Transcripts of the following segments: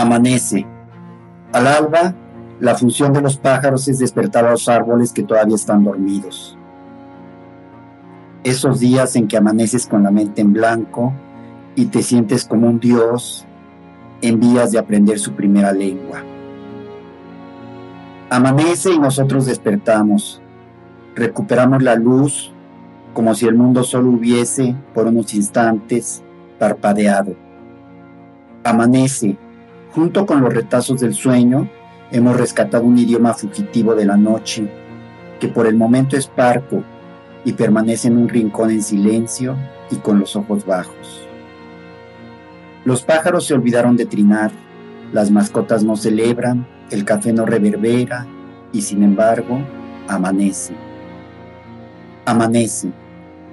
Amanece. Al alba, la función de los pájaros es despertar a los árboles que todavía están dormidos. Esos días en que amaneces con la mente en blanco y te sientes como un dios en vías de aprender su primera lengua. Amanece y nosotros despertamos. Recuperamos la luz como si el mundo solo hubiese, por unos instantes, parpadeado. Amanece Junto con los retazos del sueño, hemos rescatado un idioma fugitivo de la noche, que por el momento es parco y permanece en un rincón en silencio y con los ojos bajos. Los pájaros se olvidaron de trinar, las mascotas no celebran, el café no reverbera y sin embargo amanece. Amanece.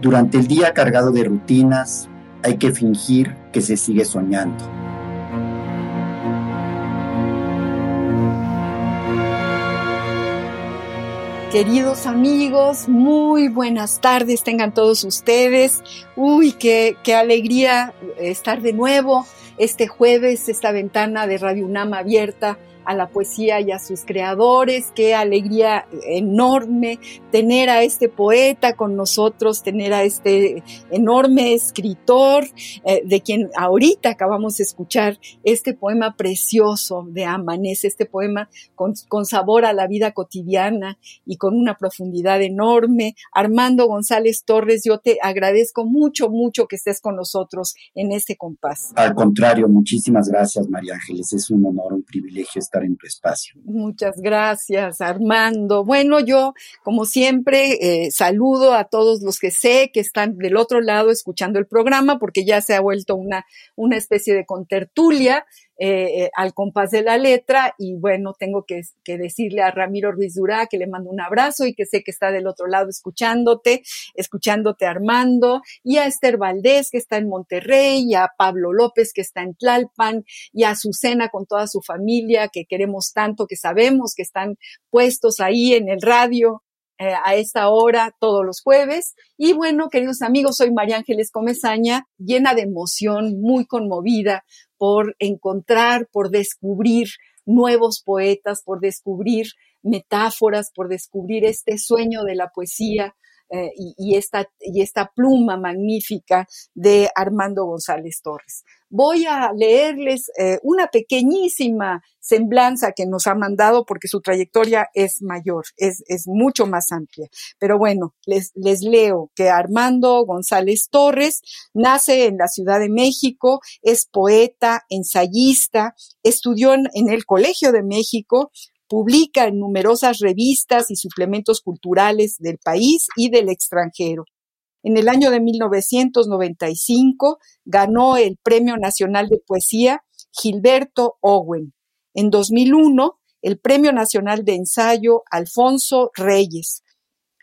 Durante el día cargado de rutinas hay que fingir que se sigue soñando. Queridos amigos, muy buenas tardes tengan todos ustedes. Uy, qué, qué alegría estar de nuevo este jueves, esta ventana de Radio UNAM abierta a la poesía y a sus creadores. Qué alegría enorme tener a este poeta con nosotros, tener a este enorme escritor, eh, de quien ahorita acabamos de escuchar este poema precioso de Amanece, este poema con, con sabor a la vida cotidiana y con una profundidad enorme. Armando González Torres, yo te agradezco mucho, mucho que estés con nosotros en este compás. Al contrario, muchísimas gracias, María Ángeles. Es un honor, un privilegio estar en tu espacio. Muchas gracias, Armando. Bueno, yo, como siempre, eh, saludo a todos los que sé que están del otro lado escuchando el programa, porque ya se ha vuelto una, una especie de contertulia. Eh, eh, al compás de la letra y bueno, tengo que, decirle a Ramiro Ruiz Durá que le mando un abrazo y que sé que está del otro lado escuchándote, escuchándote Armando y a Esther Valdés que está en Monterrey y a Pablo López que está en Tlalpan y a Azucena con toda su familia que queremos tanto, que sabemos que están puestos ahí en el radio eh, a esta hora todos los jueves. Y bueno, queridos amigos, soy María Ángeles Comezaña, llena de emoción, muy conmovida por encontrar, por descubrir nuevos poetas, por descubrir metáforas, por descubrir este sueño de la poesía, eh, y, esta, y esta pluma magnífica de Armando González Torres. Voy a leerles eh, una pequeñísima semblanza que nos ha mandado porque su trayectoria es mayor, es, es mucho más amplia. Pero bueno, les, les leo que Armando González Torres nace en la Ciudad de México, es poeta, ensayista, estudió en el Colegio de México, publica en numerosas revistas y suplementos culturales del país y del extranjero. En el año de 1995 ganó el Premio Nacional de Poesía Gilberto Owen. En 2001, el Premio Nacional de Ensayo Alfonso Reyes.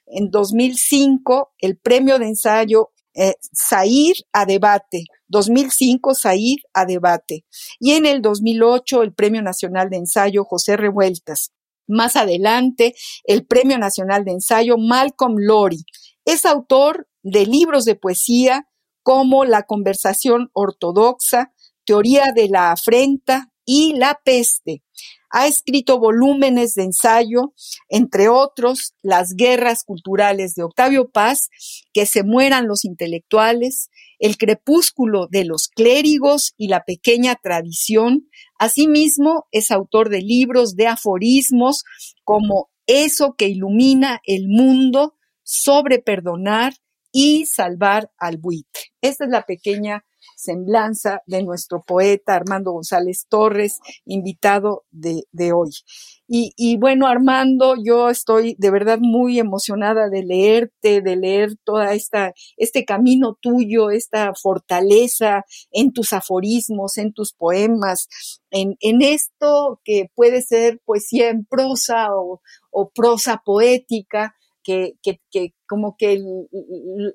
En 2005, el Premio de Ensayo eh, Zair a Debate, 2005 Zair a Debate y en el 2008 el Premio Nacional de Ensayo José Revueltas. Más adelante, el Premio Nacional de Ensayo Malcolm Lori. Es autor de libros de poesía como La conversación ortodoxa, Teoría de la afrenta y La peste. Ha escrito volúmenes de ensayo, entre otros, Las guerras culturales de Octavio Paz, Que se mueran los intelectuales, El crepúsculo de los clérigos y la pequeña tradición. Asimismo, es autor de libros de aforismos como Eso que ilumina el mundo, sobre perdonar y salvar al buitre. Esta es la pequeña semblanza de nuestro poeta Armando González Torres, invitado de, hoy. Y, bueno, Armando, yo estoy de verdad muy emocionada de leerte, de leer toda esta, este camino tuyo, esta fortaleza en tus aforismos, en tus poemas, en, en esto que puede ser poesía en prosa o, o prosa poética, que, que, que como que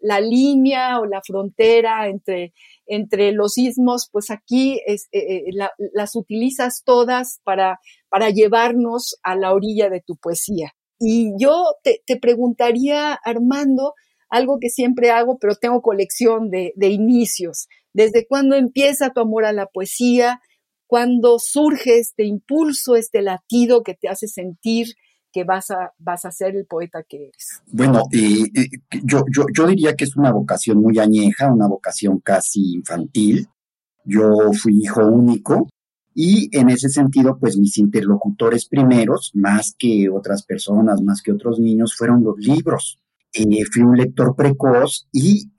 la línea o la frontera entre, entre los ismos, pues aquí es, eh, eh, las utilizas todas para, para llevarnos a la orilla de tu poesía. Y yo te, te preguntaría, Armando, algo que siempre hago, pero tengo colección de, de inicios. ¿Desde cuándo empieza tu amor a la poesía? ¿Cuándo surge este impulso, este latido que te hace sentir que vas a, vas a ser el poeta que eres? Bueno, eh, eh, yo, yo, yo diría que es una vocación muy añeja, una vocación casi infantil. Yo fui hijo único y en ese sentido, pues mis interlocutores primeros, más que otras personas, más que otros niños, fueron los libros. Eh, fui un lector precoz y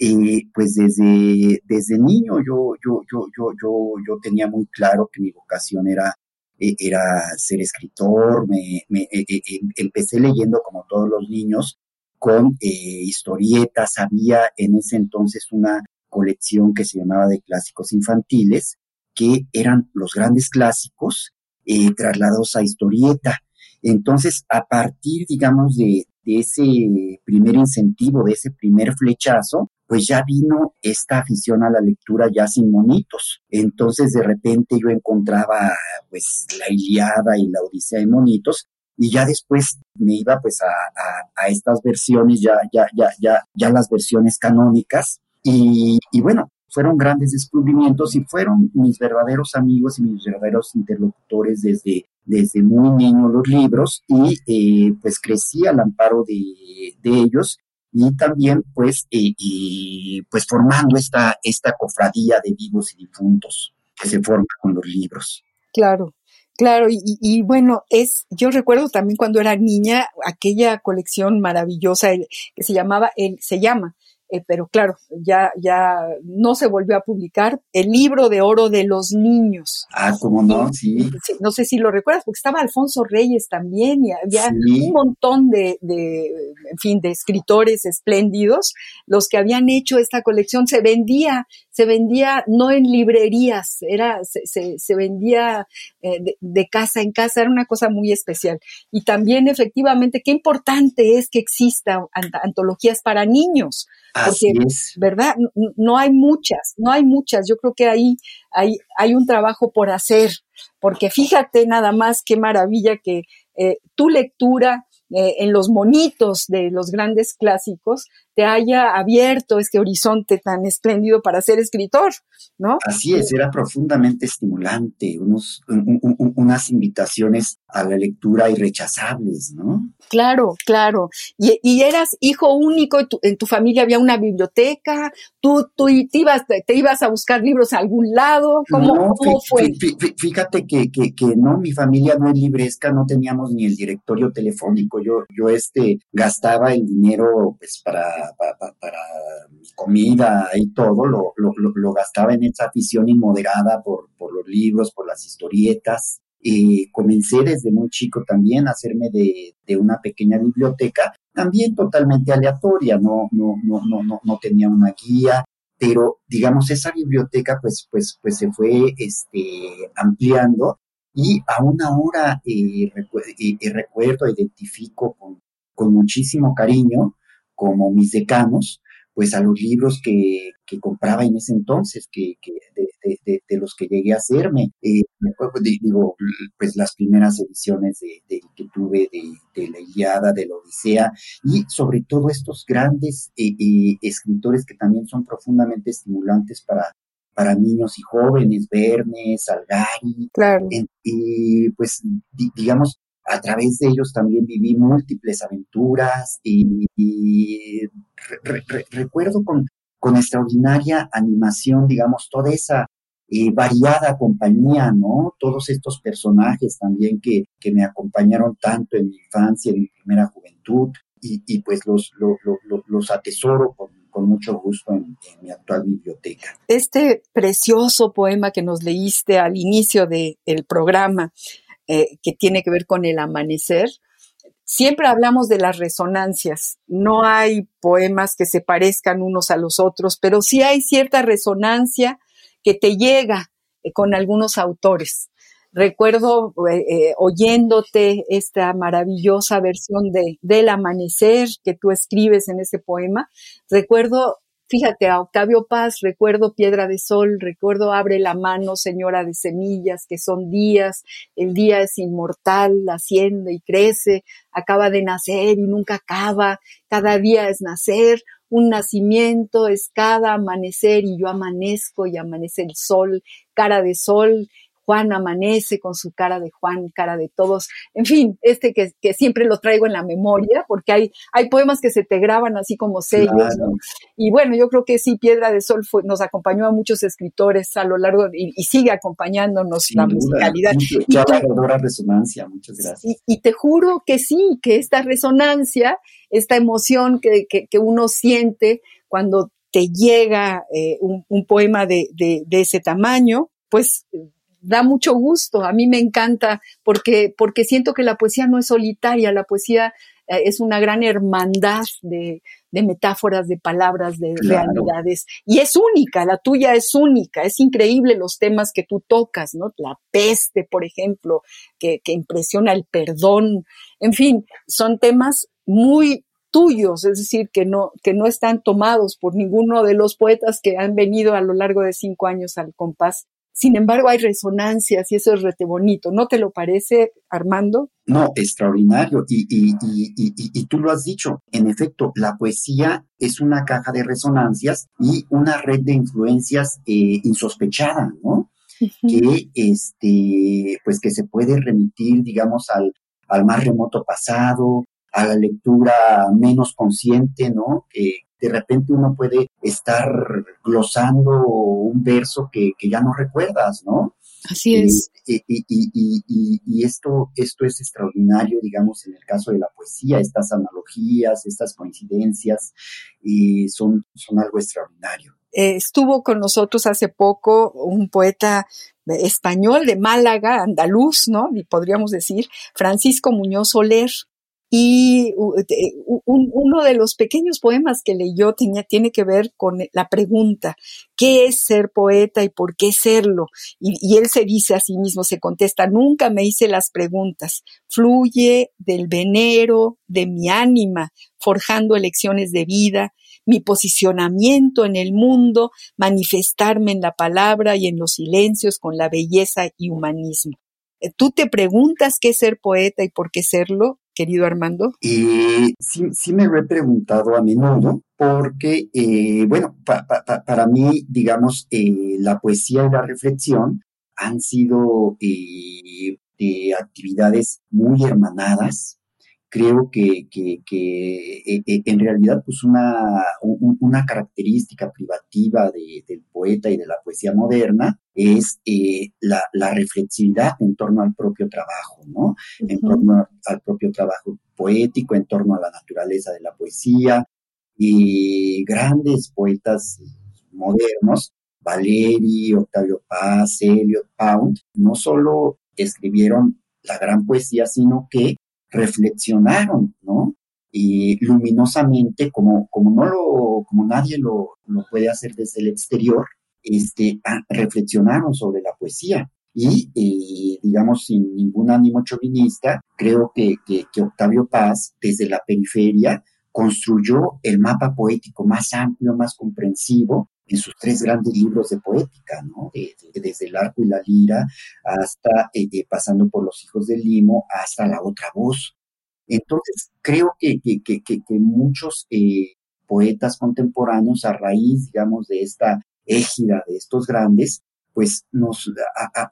pues desde, desde niño yo, yo, yo, yo, yo, yo tenía muy claro que mi vocación era era ser escritor, me, e, e, empecé leyendo como todos los niños con eh, historietas, había en ese entonces una colección que se llamaba de clásicos infantiles, que eran los grandes clásicos eh, trasladados a historieta. Entonces, a partir, digamos, de ese primer incentivo, de ese primer flechazo, pues ya vino esta afición a la lectura ya sin monitos. Entonces de repente yo encontraba pues la Iliada y la Odisea de monitos y ya después me iba pues a, estas versiones, ya, ya, ya, ya, ya las versiones canónicas y, bueno, fueron grandes descubrimientos y fueron mis verdaderos amigos y mis verdaderos interlocutores desde, desde muy niño los libros y eh, pues crecí al amparo de, de ellos y también pues, eh, y, pues formando esta, esta cofradía de vivos y difuntos que se forma con los libros. Claro, Claro, y, bueno, es, yo recuerdo también cuando era niña aquella colección maravillosa que se llamaba, el, se llama eh, pero claro, ya, ya no se volvió a publicar, el libro de oro de los niños. Ah, ¿cómo no? Sí. no sé si lo recuerdas, porque estaba Alfonso Reyes también y había un montón de, de, en fin, de escritores espléndidos, los que habían hecho esta colección. Se vendía, se vendía no en librerías, era, se, se, vendía eh, de, de casa en casa, era una cosa muy especial. Y también, efectivamente, qué importante es que exista antologías para niños Así es. ¿verdad? No hay muchas, no hay muchas. Yo creo que ahí hay, hay un trabajo por hacer, porque fíjate nada más qué maravilla que eh, tu lectura eh, en los monitos de los grandes clásicos te haya abierto este horizonte tan espléndido para ser escritor, ¿no? Así es, era profundamente estimulante, unos, unas invitaciones a la lectura irrechazables, ¿no? Claro, claro. Y, eras hijo único, en tu familia había una biblioteca, tú, tú te, ibas, te, ibas a buscar libros a algún lado, ¿cómo, fue? Fíjate que, que, que, no, mi familia no es libresca, no teníamos ni el directorio telefónico, yo, yo este, gastaba el dinero pues para para, mi comida y todo, lo, gastaba en esa afición inmoderada por, por los libros, por las historietas. Y comencé desde muy chico también a hacerme de, una pequeña biblioteca, también totalmente aleatoria, no, no, no, no, no, tenía una guía, pero digamos esa biblioteca pues, pues, pues se fue este, ampliando y aún ahora eh, eh, recuerdo, identifico con muchísimo cariño como mis decanos, pues a los libros que, que compraba en ese entonces, que, que de, de, los que llegué a hacerme. Eh, digo, pues las primeras ediciones de, que tuve de, la Iliada, de la Odisea, y sobre todo estos grandes eh, eh, escritores que también son profundamente estimulantes para, para niños y jóvenes, Verne, Salgari, claro. y pues digamos, a través de ellos también viví múltiples aventuras y, recuerdo con, extraordinaria animación, digamos, toda esa eh, variada compañía, ¿no? Todos estos personajes también que, me acompañaron tanto en mi infancia, en mi primera juventud, y, pues los, atesoro con, mucho gusto en, mi actual biblioteca. Este precioso poema que nos leíste al inicio del programa, eh, que tiene que ver con el amanecer, siempre hablamos de las resonancias. No hay poemas que se parezcan unos a los otros, pero sí hay cierta resonancia que te llega eh, con algunos autores. Recuerdo eh, oyéndote esta maravillosa versión de Del amanecer que tú escribes en ese poema. Recuerdo Fíjate, Octavio Paz recuerdo Piedra de Sol, recuerdo Abre la mano, Señora de Semillas, que son días, el día es inmortal, asciende y crece, acaba de nacer y nunca acaba, cada día es nacer, un nacimiento es cada amanecer y yo amanezco y amanece el sol, cara de sol, Juan amanece con su cara de Juan, cara de todos. En fin, este que, siempre lo traigo en la memoria, porque hay, hay poemas que se te graban así como sellos. Y bueno, yo creo que sí, Piedra de Sol nos acompañó a muchos escritores a lo largo y, sigue acompañándonos la musicalidad. Ya la resonancia, muchas gracias. Y, te juro que sí, que esta resonancia, esta emoción que, uno siente cuando te llega eh, un, poema de, de, de ese tamaño, pues da mucho gusto, a mí me encanta porque, porque siento que la poesía no es solitaria, la poesía eh, es una gran hermandad de, de metáforas, de palabras, de realidades. Y es única, la tuya es única, es increíble los temas que tú tocas, ¿no? La peste, por ejemplo, que, que impresiona el perdón. En fin, son temas muy tuyos, es decir, que no, que no están tomados por ninguno de los poetas que han venido a lo largo de cinco años al compás sin embargo, hay resonancias y eso es rete bonito. ¿No te lo parece, Armando? No, extraordinario. Y, y, y, y, tú lo has dicho. En efecto, la poesía es una caja de resonancias y una red de influencias eh, insospechada, ¿no? Que, este, pues que se puede remitir, digamos, al, al más remoto pasado, a la lectura menos consciente, ¿no? De repente uno puede estar glosando un verso que, ya no recuerdas, ¿no? Así es. Y, y, esto, esto es extraordinario, digamos, en el caso de la poesía, estas analogías, estas coincidencias, son, son algo extraordinario. Eh, estuvo con nosotros hace poco un poeta español de Málaga, andaluz, ¿no? Y podríamos decir, Francisco Muñoz Soler, y uno de los pequeños poemas que leyó tenía, tiene que ver con la pregunta, ¿qué es ser poeta y por qué serlo? Y, y, él se dice a sí mismo, se contesta, nunca me hice las preguntas, fluye del venero de mi ánima, forjando elecciones de vida, mi posicionamiento en el mundo, manifestarme en la palabra y en los silencios con la belleza y humanismo. Eh, ¿Tú te preguntas qué es ser poeta y por qué serlo? Querido Armando? Eh, sí, sí me lo he preguntado a menudo porque, eh, bueno, para mí, digamos, eh, la poesía y la reflexión han sido actividades muy hermanadas, creo que, que, que eh, eh, en realidad pues una, una característica privativa del poeta y de la poesía moderna es eh, la, la, reflexividad en torno al propio trabajo, ¿no? En torno al propio trabajo poético, en torno a la naturaleza de la poesía. Y grandes poetas modernos, Valeri, Octavio Paz, Eliot Pound, no solo escribieron la gran poesía, sino que reflexionaron, ¿no? Y luminosamente, como, como no lo, como nadie lo, lo puede hacer desde el exterior, este, ah, reflexionaron sobre la poesía. Y, eh, digamos, sin ningún ánimo chauvinista, creo que, que, que Octavio Paz, desde la periferia, construyó el mapa poético más amplio, más comprensivo en sus tres grandes libros de poética, ¿no? desde el arco y la lira hasta, eh, eh, pasando por los hijos del limo, hasta la otra voz. Entonces, creo que, que, que, que muchos eh, poetas contemporáneos, a raíz, digamos, de esta égida de estos grandes, pues nos,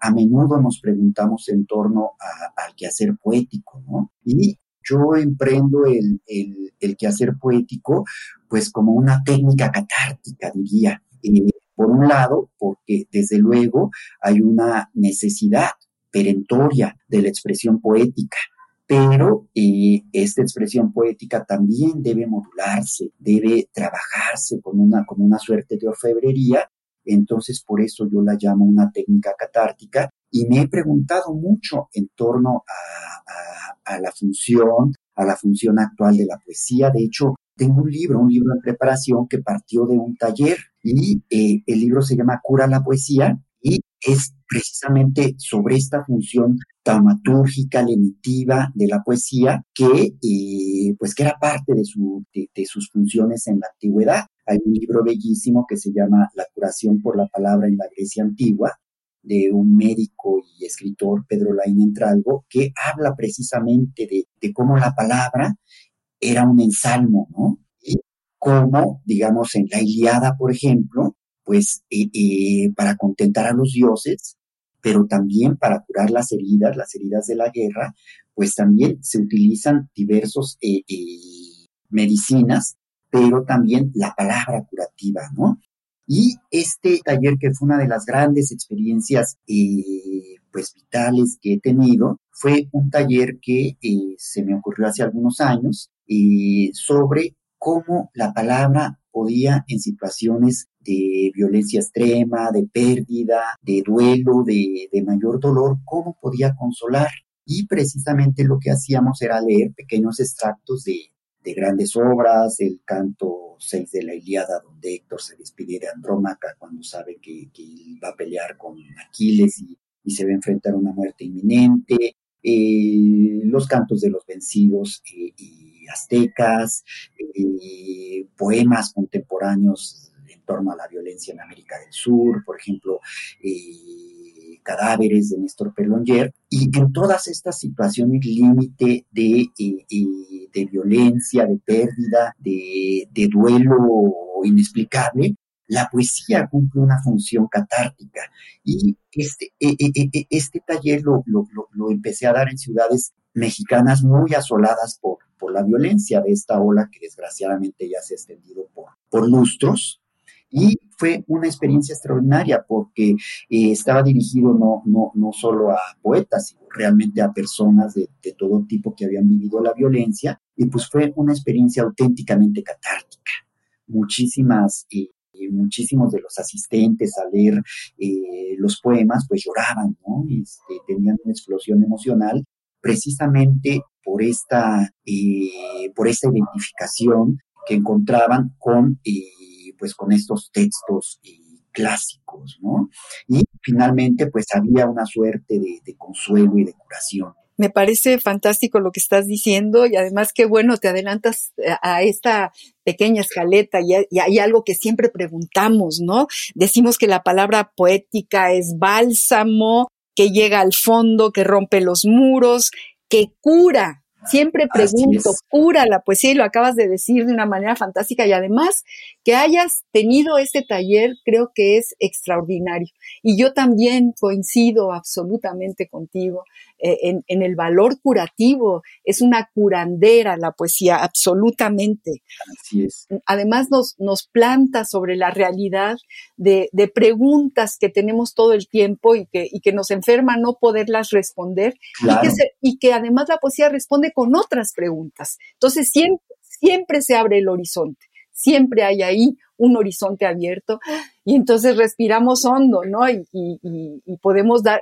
a, menudo nos preguntamos en torno al quehacer poético, ¿no? Y yo emprendo el, el, el, quehacer poético, pues como una técnica catártica, diría, eh, por un lado, porque desde luego hay una necesidad perentoria de la expresión poética. pero eh, esta expresión poética también debe modularse, debe trabajarse con una, con una suerte de orfebrería, entonces por eso yo la llamo una técnica catártica y me he preguntado mucho en torno a, a la función, a la función actual de la poesía. De hecho, tengo un libro, un libro en preparación que partió de un taller y eh, el libro se llama Cura la Poesía y es precisamente sobre esta función dramaturgica, lenitiva de la poesía que, eh, pues que era parte de, su, de, sus funciones en la antigüedad. Hay un libro bellísimo que se llama La curación por la palabra en la Grecia antigua, de un médico y escritor, Pedro Laín Entralgo, que habla precisamente de, de cómo la palabra era un ensalmo, ¿no? Y cómo, digamos, en la Iliada, por ejemplo, pues eh, eh, para contentar a los dioses, pero también para curar las heridas, las heridas de la guerra, pues también se utilizan diversos eh, medicinas, pero también la palabra curativa, ¿no? Y este taller, que fue una de las grandes experiencias pues vitales que he tenido, fue un taller que se me ocurrió hace algunos años sobre cómo la palabra podía en situaciones de violencia extrema, de pérdida, de duelo, de, mayor dolor, cómo podía consolar. Y precisamente lo que hacíamos era leer pequeños extractos de, grandes obras, el canto 6 de la Iliada, donde Héctor se despide de Andrómaca cuando sabe que, va a pelear con Aquiles y, se va a enfrentar a una muerte inminente, eh, los cantos de los vencidos eh, y aztecas, eh, poemas contemporáneos en torno a la violencia en América del Sur, por ejemplo, cadáveres de Néstor Perlonger, y en todas estas situaciones límite de, de, violencia, de pérdida, de, de duelo inexplicable, la poesía cumple una función catártica y este, e, e, e, este taller lo, lo, empecé a dar en ciudades mexicanas muy asoladas por, por la violencia de esta ola que desgraciadamente ya se ha extendido por, por lustros. Y fue una experiencia extraordinaria porque eh, estaba dirigido no, no, no solo a poetas, sino realmente a personas de, de, todo tipo que habían vivido la violencia. Y pues fue una experiencia auténticamente catártica. Muchísimas eh, muchísimos de los asistentes a leer eh, los poemas, pues lloraban, ¿no? Este, tenían una explosión emocional precisamente por esta, eh, por esta identificación que encontraban con, eh, pues con estos textos clásicos, ¿no? Y finalmente, pues había una suerte de consuelo y de curación. Me parece fantástico lo que estás diciendo y además qué bueno, te adelantas eh, a esta pequeña escaleta y, hay algo que siempre preguntamos, ¿no? Decimos que la palabra poética es bálsamo, que llega al fondo, que rompe los muros, que cura, Siempre pregunto, cura la poesía y lo acabas de decir de una manera fantástica y además que hayas tenido este taller creo que es extraordinario. Y yo también coincido absolutamente contigo eh, en, el valor curativo. Es una curandera la poesía, absolutamente. Así es. Además nos, nos planta sobre la realidad de, preguntas que tenemos todo el tiempo y que, y que nos enferma no poderlas responder y, que y que además la poesía responde con otras preguntas. Entonces siempre, siempre se abre el horizonte, siempre hay ahí un horizonte abierto y entonces respiramos hondo, ¿no? Y, podemos dar,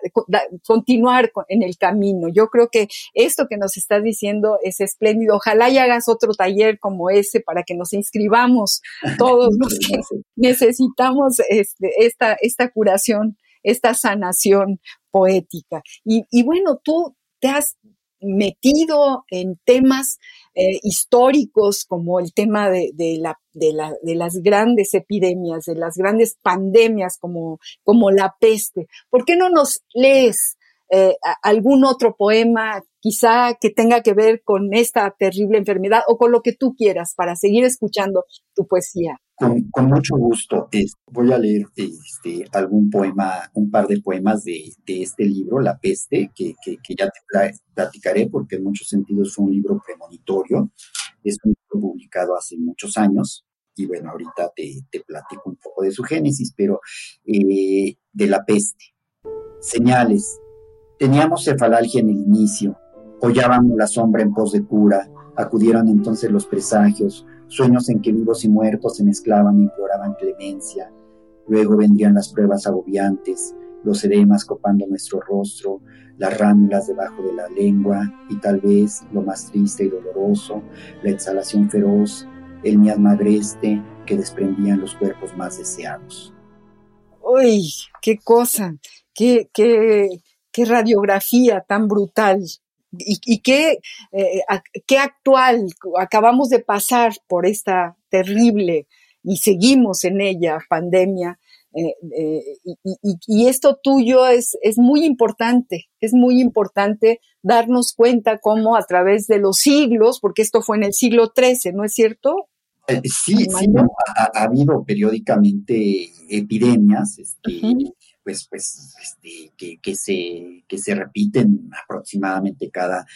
continuar en el camino. Yo creo que esto que nos estás diciendo es espléndido. Ojalá y hagas otro taller como ese para que nos inscribamos todos los que necesitamos este, esta, esta curación, esta sanación poética. y bueno, tú te has metido en temas eh, históricos como el tema de, la, de, la, de, las grandes epidemias, de las grandes pandemias como, como la peste. ¿Por qué no nos lees eh, algún otro poema quizá que tenga que ver con esta terrible enfermedad o con lo que tú quieras para seguir escuchando tu poesía? Con, mucho gusto. voy a leer este, algún poema, un par de poemas de, este libro, La Peste, que, ya te platicaré porque en muchos sentidos fue un libro premonitorio. Es un libro publicado hace muchos años y bueno, ahorita te, platico un poco de su génesis, pero eh, de La Peste. Señales. Teníamos cefalalgia en el inicio. Hollábamos la sombra en pos de cura, acudieron entonces los presagios, sueños en que vivos y muertos se mezclaban e imploraban clemencia. Luego vendrían las pruebas agobiantes, los edemas copando nuestro rostro, las ránulas debajo de la lengua y tal vez lo más triste y doloroso, la exhalación feroz, el miasma agreste que desprendían los cuerpos más deseados. ¡Uy! ¡Qué cosa! ¡Qué, qué, qué radiografía tan brutal! Y, qué, eh, qué actual. Acabamos de pasar por esta terrible y seguimos en ella pandemia eh, eh, y, esto tuyo es, es muy importante, es muy importante darnos cuenta cómo a través de los siglos, porque esto fue en el siglo XIII, ¿no es cierto? Eh, sí, sí, ha, habido periódicamente epidemias, este, pues, pues, este, que, que, se, que se repiten aproximadamente cada,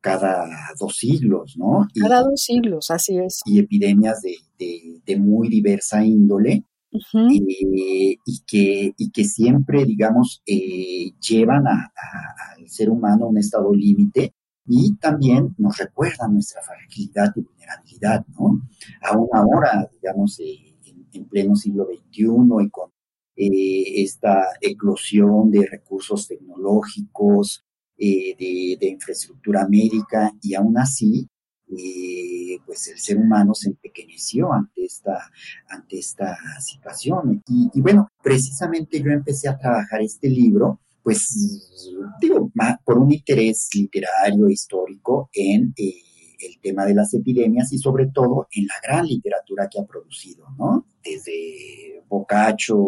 cada dos siglos, ¿no? Cada dos siglos, así es. Y epidemias de, de, de muy diversa índole, eh, y, que, y que siempre, digamos, eh, llevan al ser humano a un estado límite y también nos recuerdan nuestra fragilidad y vulnerabilidad, ¿no? Aún ahora, digamos, eh, en, pleno siglo XXI y con esta eclosión de recursos tecnológicos, de, de, infraestructura médica, y aún así eh, pues el ser humano se empequeñeció ante esta, ante esta situación. Y, bueno, precisamente yo empecé a trabajar este libro, pues digo, por un interés literario, histórico en eh, el tema de las epidemias y sobre todo en la gran literatura que ha producido, ¿no? Desde Boccaccio,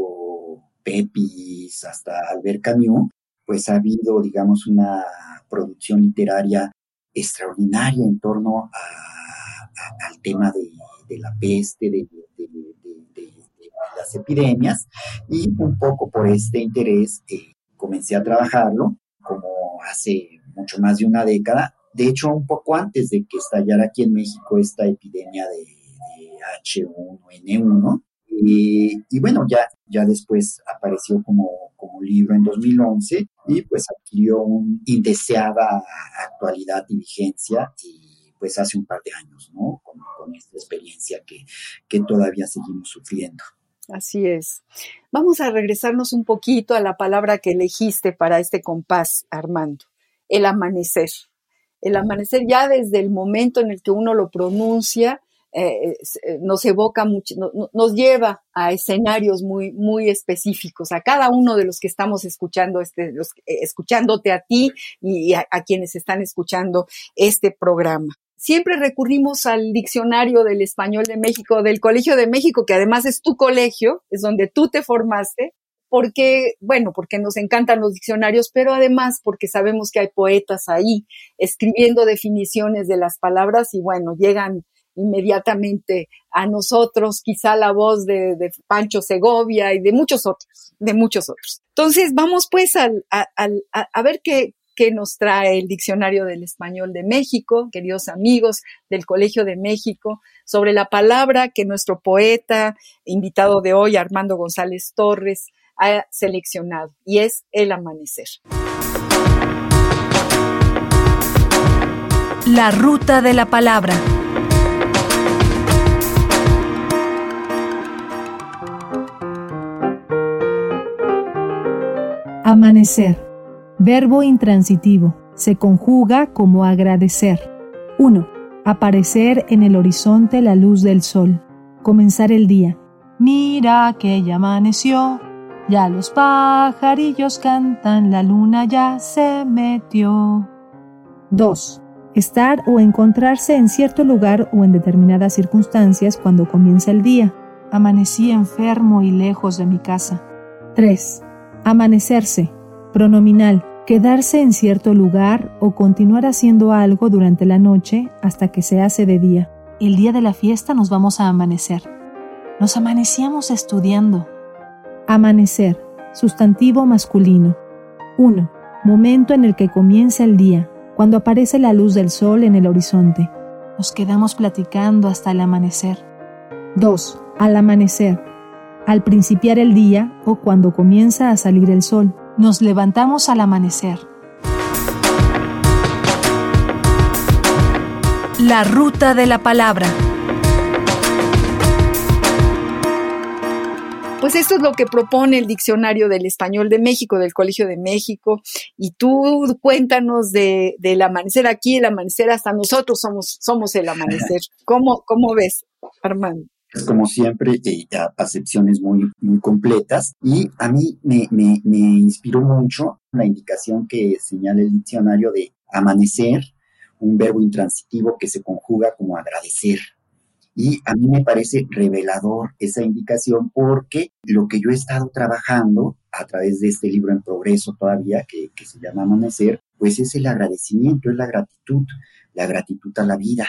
Pepis hasta Albert Camus, pues ha habido, digamos, una producción literaria extraordinaria en torno al tema de, la peste, de, las epidemias, y un poco por este interés eh, comencé a trabajarlo, como hace mucho más de una década, de hecho un poco antes de que estallara aquí en México esta epidemia de, H1N1, y bueno, ya, ya después apareció como, como libro en 2011 y pues adquirió una indeseada actualidad y vigencia y pues hace un par de años, ¿no? Con, esta experiencia que, que todavía seguimos sufriendo. Así es. Vamos a regresarnos un poquito a la palabra que elegiste para este compás, Armando, el amanecer. El amanecer ya desde el momento en el que uno lo pronuncia, eh, eh, nos evoca mucho, nos lleva a escenarios muy, muy específicos, a cada uno de los que estamos escuchando, este, los, eh, escuchándote a ti y a, quienes están escuchando este programa. Siempre recurrimos al diccionario del español de México, del Colegio de México, que además es tu colegio, es donde tú te formaste, porque, bueno, porque nos encantan los diccionarios, pero además porque sabemos que hay poetas ahí escribiendo definiciones de las palabras y bueno, llegan inmediatamente a nosotros, quizá la voz de, Pancho Segovia y de muchos otros, de muchos otros. Entonces, vamos pues a, ver qué nos trae el Diccionario del Español de México, queridos amigos del Colegio de México, sobre la palabra que nuestro poeta, invitado de hoy, Armando González Torres, ha seleccionado, y es el amanecer. La ruta de la palabra. Amanecer. Verbo intransitivo. Se conjuga como agradecer. 1. Aparecer en el horizonte la luz del sol. Comenzar el día. Mira que ya amaneció. Ya los pajarillos cantan, la luna ya se metió. 2. Estar o encontrarse en cierto lugar o en determinadas circunstancias cuando comienza el día. Amanecí enfermo y lejos de mi casa. 3. Amanecerse, pronominal, quedarse en cierto lugar o continuar haciendo algo durante la noche hasta que se hace de día. El día de la fiesta nos vamos a amanecer. Nos amanecíamos estudiando. Amanecer, sustantivo masculino. 1. Momento en el que comienza el día, cuando aparece la luz del sol en el horizonte. Nos quedamos platicando hasta el amanecer. 2. Al amanecer, al principiar el día o cuando comienza a salir el sol. Nos levantamos al amanecer. La ruta de la palabra. Pues esto es lo que propone el Diccionario del Español de México, del Colegio de México. Y tú cuéntanos de, del amanecer aquí, el amanecer hasta nosotros somos, somos el amanecer. ¿Cómo, cómo ves, Armando? Pues como siempre, eh, acepciones muy, muy completas. Y a mí me, me, me inspiró mucho la indicación que señala el diccionario de amanecer, un verbo intransitivo que se conjuga como agradecer. Y a mí me parece revelador esa indicación porque lo que yo he estado trabajando a través de este libro en progreso todavía, que, se llama Amanecer, pues es el agradecimiento, es la gratitud, la gratitud a la vida.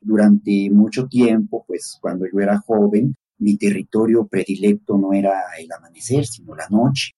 Durante mucho tiempo, pues cuando yo era joven, mi territorio predilecto no era el amanecer, sino la noche.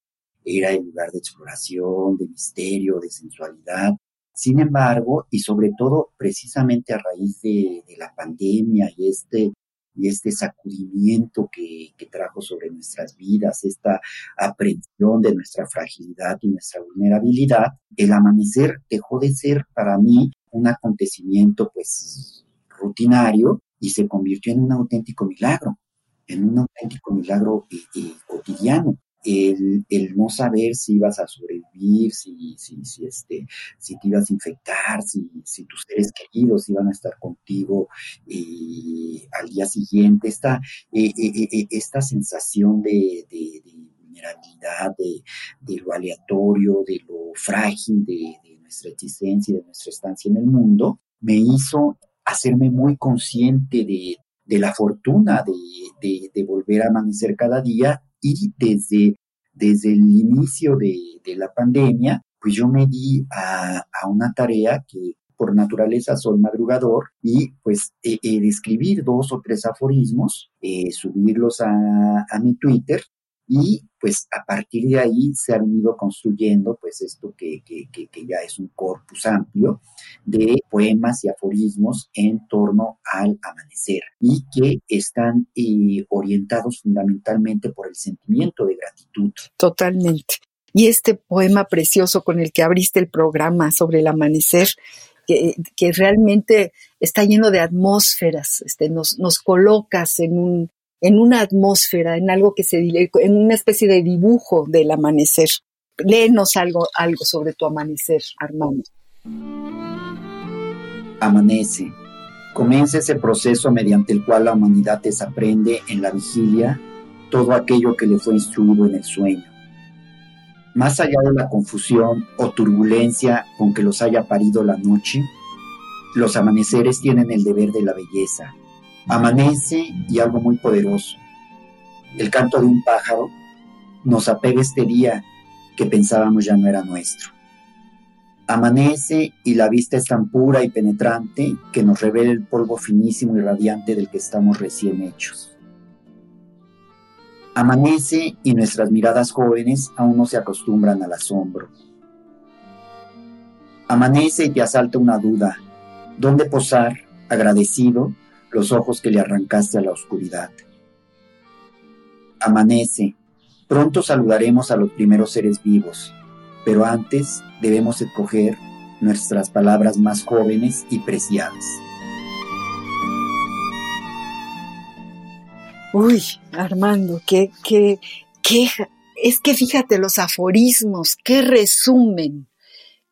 Era el lugar de exploración, de misterio, de sensualidad, sin embargo, y sobre todo precisamente a raíz de, la pandemia y este, y este sacudimiento que, trajo sobre nuestras vidas, esta aprehensión de nuestra fragilidad y nuestra vulnerabilidad, el amanecer dejó de ser para mí un acontecimiento pues rutinario y se convirtió en un auténtico milagro, en un auténtico milagro eh, eh, cotidiano el, no saber si ibas a sobrevivir, si, si, si, este, si te ibas a infectar, si, si tus seres queridos iban a estar contigo eh, al día siguiente, esta, eh, eh, esta sensación de, de, de vulnerabilidad, de, de, lo aleatorio, de lo frágil de, nuestra existencia y de nuestra estancia en el mundo, me hizo hacerme muy consciente de, de la fortuna de, de, volver a amanecer cada día y desde, desde el inicio de, de la pandemia, pues yo me di a, a, una tarea que por naturaleza soy madrugador y pues eh, escribir dos o tres aforismos, eh, subirlos a, a mi Twitter y pues a partir de ahí se ha venido construyendo pues esto que, que, que, que, ya es un corpus amplio de poemas y aforismos en torno al amanecer y que están eh, orientados fundamentalmente por el sentimiento de gratitud. Totalmente. Y este poema precioso con el que abriste el programa sobre el amanecer, que, que realmente está lleno de atmósferas, este, nos, nos colocas en un, en una atmósfera, en algo que se en una especie de dibujo del amanecer. Léenos algo, algo sobre tu amanecer, Armando. Amanece. Comienza ese proceso mediante el cual la humanidad desaprende en la vigilia todo aquello que le fue instruido en el sueño. Más allá de la confusión o turbulencia con que los haya parido la noche, los amaneceres tienen el deber de la belleza, Amanece y algo muy poderoso. El canto de un pájaro nos apega este día que pensábamos ya no era nuestro. Amanece y la vista es tan pura y penetrante que nos revela el polvo finísimo y radiante del que estamos recién hechos. Amanece y nuestras miradas jóvenes aún no se acostumbran al asombro. Amanece y te asalta una duda. ¿Dónde posar, agradecido, los ojos que le arrancaste a la oscuridad. Amanece. Pronto saludaremos a los primeros seres vivos, pero antes debemos escoger nuestras palabras más jóvenes y preciadas. Uy, Armando, qué, qué, qué, es que fíjate los aforismos, qué resumen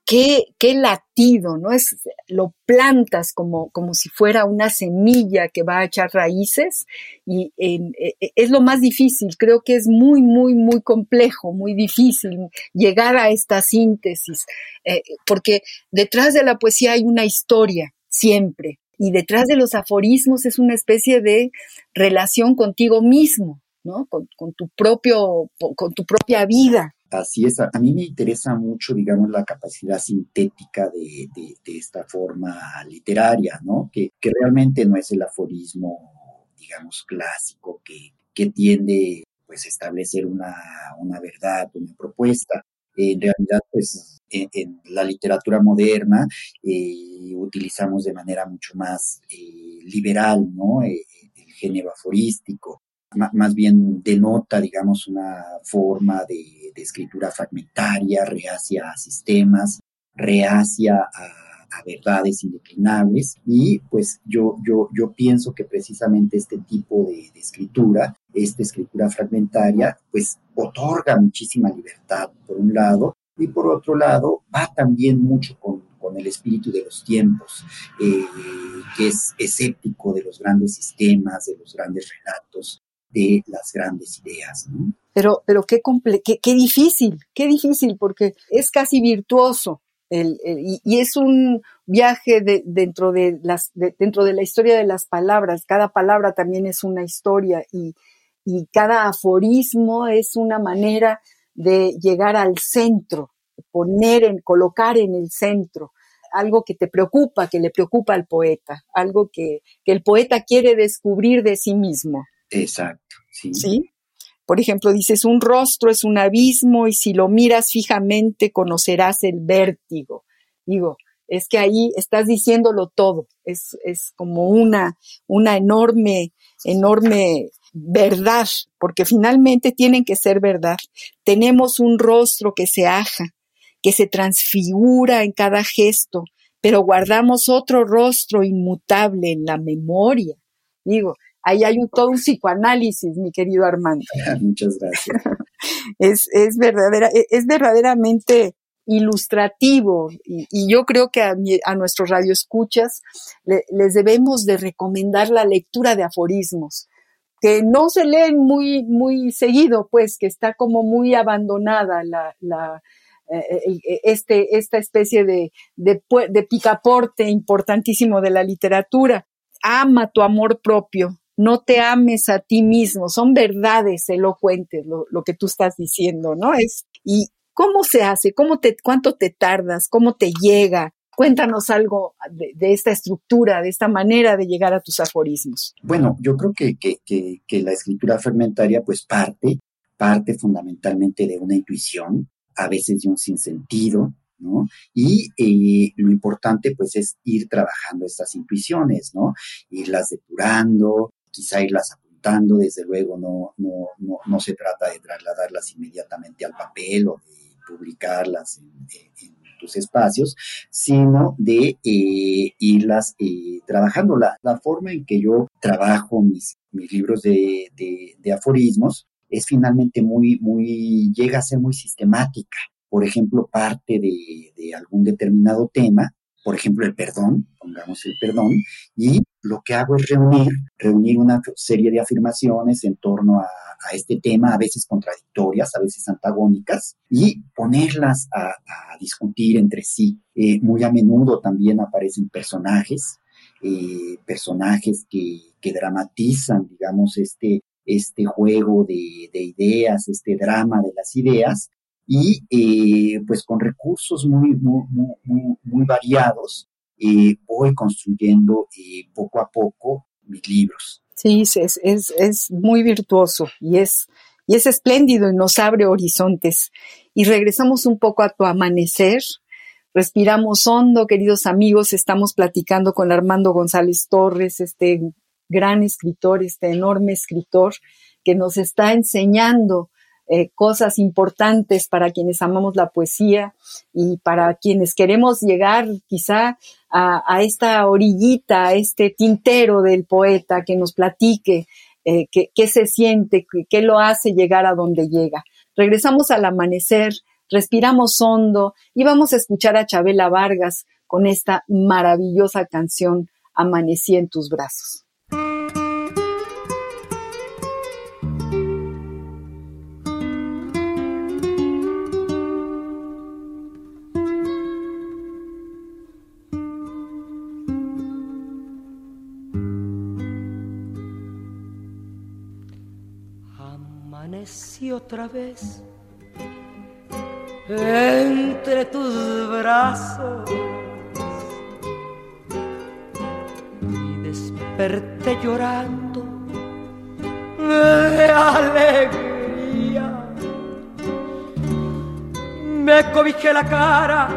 qué, qué latido, ¿no? Es, lo plantas como, como si fuera una semilla que va a echar raíces y e, e, es lo más difícil. Creo que es muy, muy, muy complejo, muy difícil llegar a esta síntesis, eh, porque detrás de la poesía hay una historia, siempre. Y detrás de los aforismos es una especie de relación contigo mismo, ¿no? Con, con tu propio, con tu propia vida. Así es, a, mí me interesa mucho, digamos, la capacidad sintética de, de, esta forma literaria, ¿no? Que, que, realmente no es el aforismo, digamos, clásico que, que tiende, pues, a establecer una, una verdad, una propuesta. En realidad, pues, en, en la literatura moderna eh, utilizamos de manera mucho más eh, liberal, ¿no? Eh, el género aforístico más bien denota, digamos, una forma de, escritura fragmentaria, reacia a sistemas, reacia a, verdades indeclinables. Y pues yo, yo, yo pienso que precisamente este tipo de, escritura, esta escritura fragmentaria, pues otorga muchísima libertad por un lado y por otro lado va también mucho con, el espíritu de los tiempos, eh, que es escéptico de los grandes sistemas, de los grandes relatos, de las grandes ideas. ¿no? Pero, pero qué, qué, qué, difícil, qué difícil, porque es casi virtuoso. El, y, es un viaje de, dentro, de las, dentro de la historia de las palabras. Cada palabra también es una historia y, y cada aforismo es una manera de llegar al centro, poner en, colocar en el centro algo que te preocupa, que le preocupa al poeta, algo que, que el poeta quiere descubrir de sí mismo. Exacto, sí. ¿Sí? Por ejemplo, dices, un rostro es un abismo y si lo miras fijamente conocerás el vértigo. Digo, es que ahí estás diciéndolo todo. Es, es como una, una enorme, enorme verdad, porque finalmente tienen que ser verdad. Tenemos un rostro que se aja, que se transfigura en cada gesto, pero guardamos otro rostro inmutable en la memoria. Digo, ahí hay un, todo un psicoanálisis, mi querido Armando. Muchas gracias. es, es, verdadera, e, es verdaderamente ilustrativo y, yo creo que a, a nuestros radioescuchas les debemos de recomendar la lectura de aforismos que no se leen muy muy seguido pues que está como muy abandonada la, la eh, este, esta especie de, de, de picaporte importantísimo de la literatura. Ama tu amor propio, no te ames a ti mismo, son verdades elocuentes lo, lo que tú estás diciendo, ¿no? Es, y ¿cómo se hace? ¿Cómo te, cuánto te tardas? ¿Cómo te llega? Cuéntanos algo de, esta estructura, de esta manera de llegar a tus aforismos. Bueno, yo creo que, que, que, la escritura fragmentaria pues parte, parte fundamentalmente de una intuición, a veces de un sinsentido, ¿no? Y eh, lo importante pues es ir trabajando estas intuiciones, ¿no? Irlas depurando, quizá irlas apuntando, desde luego no, no, no, no se trata de trasladarlas inmediatamente al papel o de publicarlas en, tus espacios, sino de eh, irlas eh, trabajando. La, la, forma en que yo trabajo mis, mis libros de, de, aforismos es finalmente muy, muy, llega a ser muy sistemática. Por ejemplo, parte de, de algún determinado tema por ejemplo, el perdón, pongamos el perdón, y lo que hago es reunir, reunir una serie de afirmaciones en torno a, este tema, a veces contradictorias, a veces antagónicas, y ponerlas a, discutir entre sí. Eh, muy a menudo también aparecen personajes, eh, personajes que, dramatizan, digamos, este, este juego de, de, ideas, este drama de las ideas, y eh, pues con recursos muy variados eh, voy construyendo eh, poco a poco mis libros. Sí, es, es, es muy virtuoso y es, y es espléndido y nos abre horizontes. Y regresamos un poco a tu amanecer. Respiramos hondo, queridos amigos. Estamos platicando con Armando González Torres, este gran escritor, este enorme escritor que nos está enseñando eh, cosas importantes para quienes amamos la poesía y para quienes queremos llegar quizá a, esta orillita, a este tintero del poeta que nos platique eh, qué, se siente, qué lo hace llegar a donde llega. Regresamos al amanecer, respiramos hondo y vamos a escuchar a Chabela Vargas con esta maravillosa canción Amanecí en tus brazos. Otra vez entre tus brazos y desperté llorando de alegría. Me cobijé la cara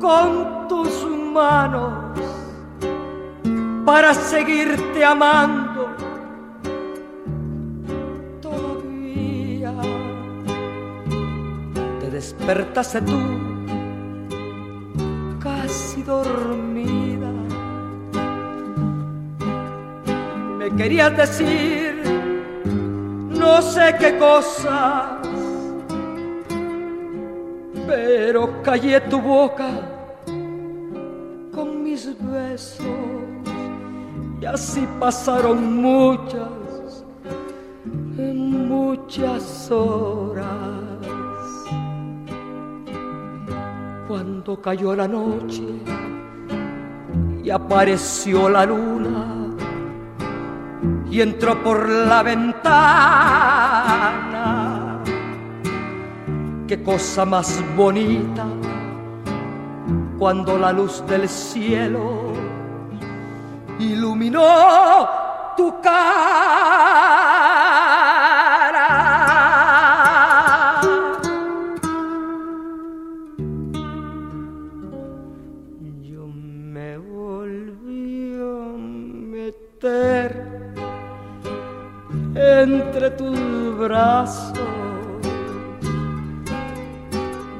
con tus manos para seguirte amando despertaste tú, dormida. Me querías decir no sé qué cosas, pero callé tu boca con mis besos y así pasaron muchas, muchas horas. Cuando cayó la noche y apareció la luna y entró por la ventana. Qué cosa más bonita cuando la luz del cielo iluminó tu cara.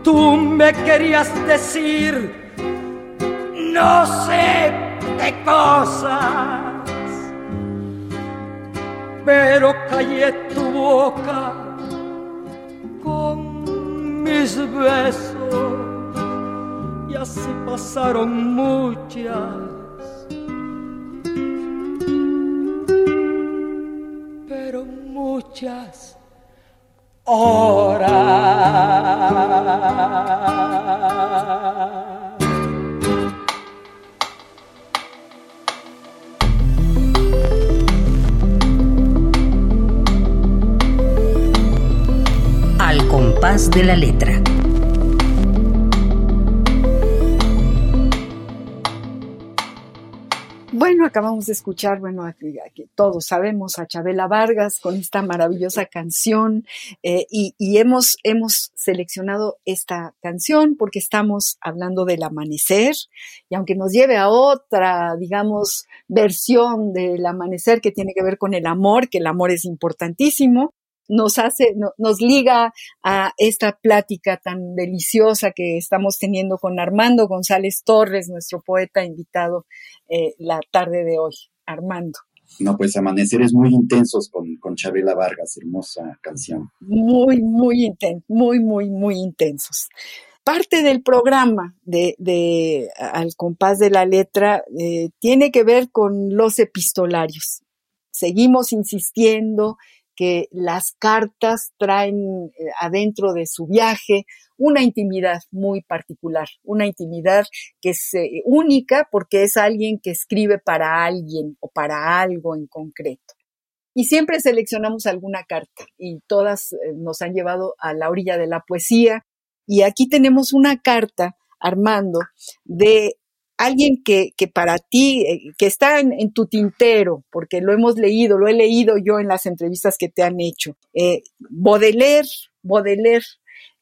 Tú me querías decir, no sé qué cosas, pero callé tu boca con mis besos. Y así pasaron muchas. Pero muchas horas. Al compás de la letra. Bueno, acabamos de escuchar, bueno, aquí, aquí todos sabemos a Chabela Vargas con esta maravillosa canción eh, y, y hemos, hemos seleccionado esta canción porque estamos hablando del amanecer y aunque nos lleve a otra, digamos, versión del amanecer que tiene que ver con el amor, que el amor es importantísimo, nos hace, no- nos liga a esta plática tan deliciosa que estamos teniendo con Armando González Torres, nuestro poeta invitado eh, la tarde de hoy. Armando, No, pues amaneceres muy intensos con, con Chabela Vargas, hermosa canción. muy, muy intensos, muy, muy, muy intensos. Parte del programa de, de Al compás de la letra eh, tiene que ver con los epistolarios. Seguimos insistiendo que las cartas traen eh, adentro de su viaje una intimidad muy particular, una intimidad que es eh, única porque es alguien que escribe para alguien o para algo en concreto. Y siempre seleccionamos alguna carta y todas eh, nos han llevado a la orilla de la poesía. Y aquí tenemos una carta, Armando, de alguien que, que para ti, eh, que está en, tu tintero, porque lo hemos leído, lo he leído yo en las entrevistas que te han hecho. Eh, Baudelaire,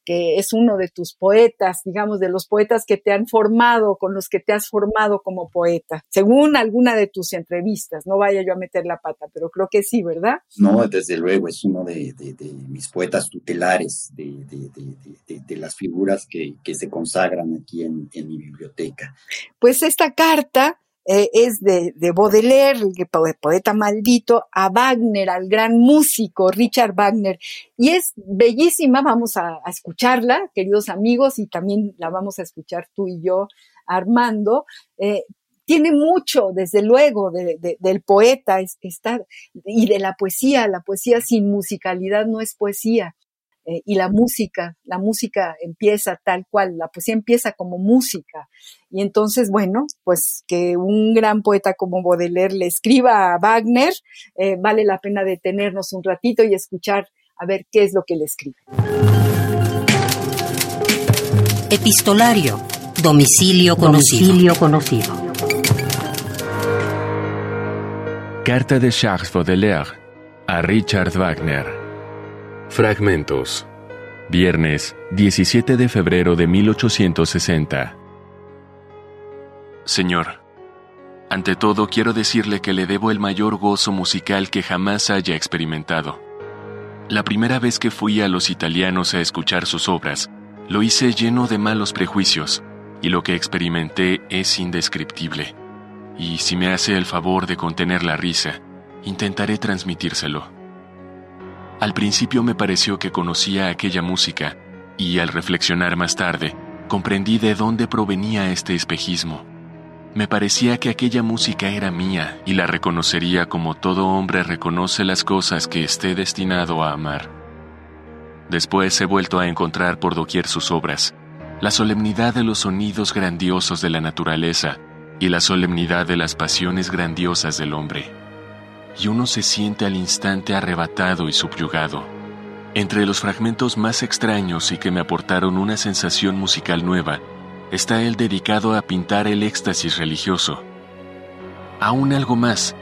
que es uno de tus poetas, digamos, de los poetas que te han formado, con los que te has formado como poeta, según alguna de tus entrevistas. No vaya yo a meter la pata, pero creo que sí, ¿verdad? No, desde luego, es uno de, de- de mis poetas tutelares, de, de- las figuras que, que se consagran aquí en, en mi biblioteca. Pues esta carta eh, es de, de Baudelaire, el po- poeta maldito, a Wagner, al gran músico Richard Wagner. Y es bellísima, vamos a, escucharla, queridos amigos, y también la vamos a escuchar tú y yo, Armando. Eh, tiene mucho, desde luego, de- del poeta es- está, y de la poesía. La poesía sin musicalidad no es poesía. Eh, y la música, la música empieza tal cual, la poesía empieza como música. Y entonces, bueno, pues que un gran poeta como Baudelaire le escriba a Wagner, eh, vale la pena detenernos un ratito y escuchar a ver qué es lo que le escribe. Epistolario. Domicilio conocido. conocido. Carta de Charles Baudelaire a Richard Wagner. Fragmentos. Viernes, 17 de febrero de 1860. Señor, ante todo quiero decirle que le debo el mayor gozo musical que jamás haya experimentado. La primera vez que fui a los italianos a escuchar sus obras, lo hice lleno de malos prejuicios, y lo que experimenté es indescriptible. Y si me hace el favor de contener la risa, intentaré transmitírselo. Al principio me pareció que conocía aquella música, y al reflexionar más tarde, comprendí de dónde provenía este espejismo. Me parecía que aquella música era mía y la reconocería como todo hombre reconoce las cosas que esté destinado a amar. Después he vuelto a encontrar por doquier sus obras, la solemnidad de los sonidos grandiosos de la naturaleza y la solemnidad de las pasiones grandiosas del hombre. Y uno se siente al instante arrebatado y subyugado. Entre los fragmentos más extraños y que me aportaron una sensación musical nueva, está el dedicado a pintar el éxtasis religioso. Aún algo más,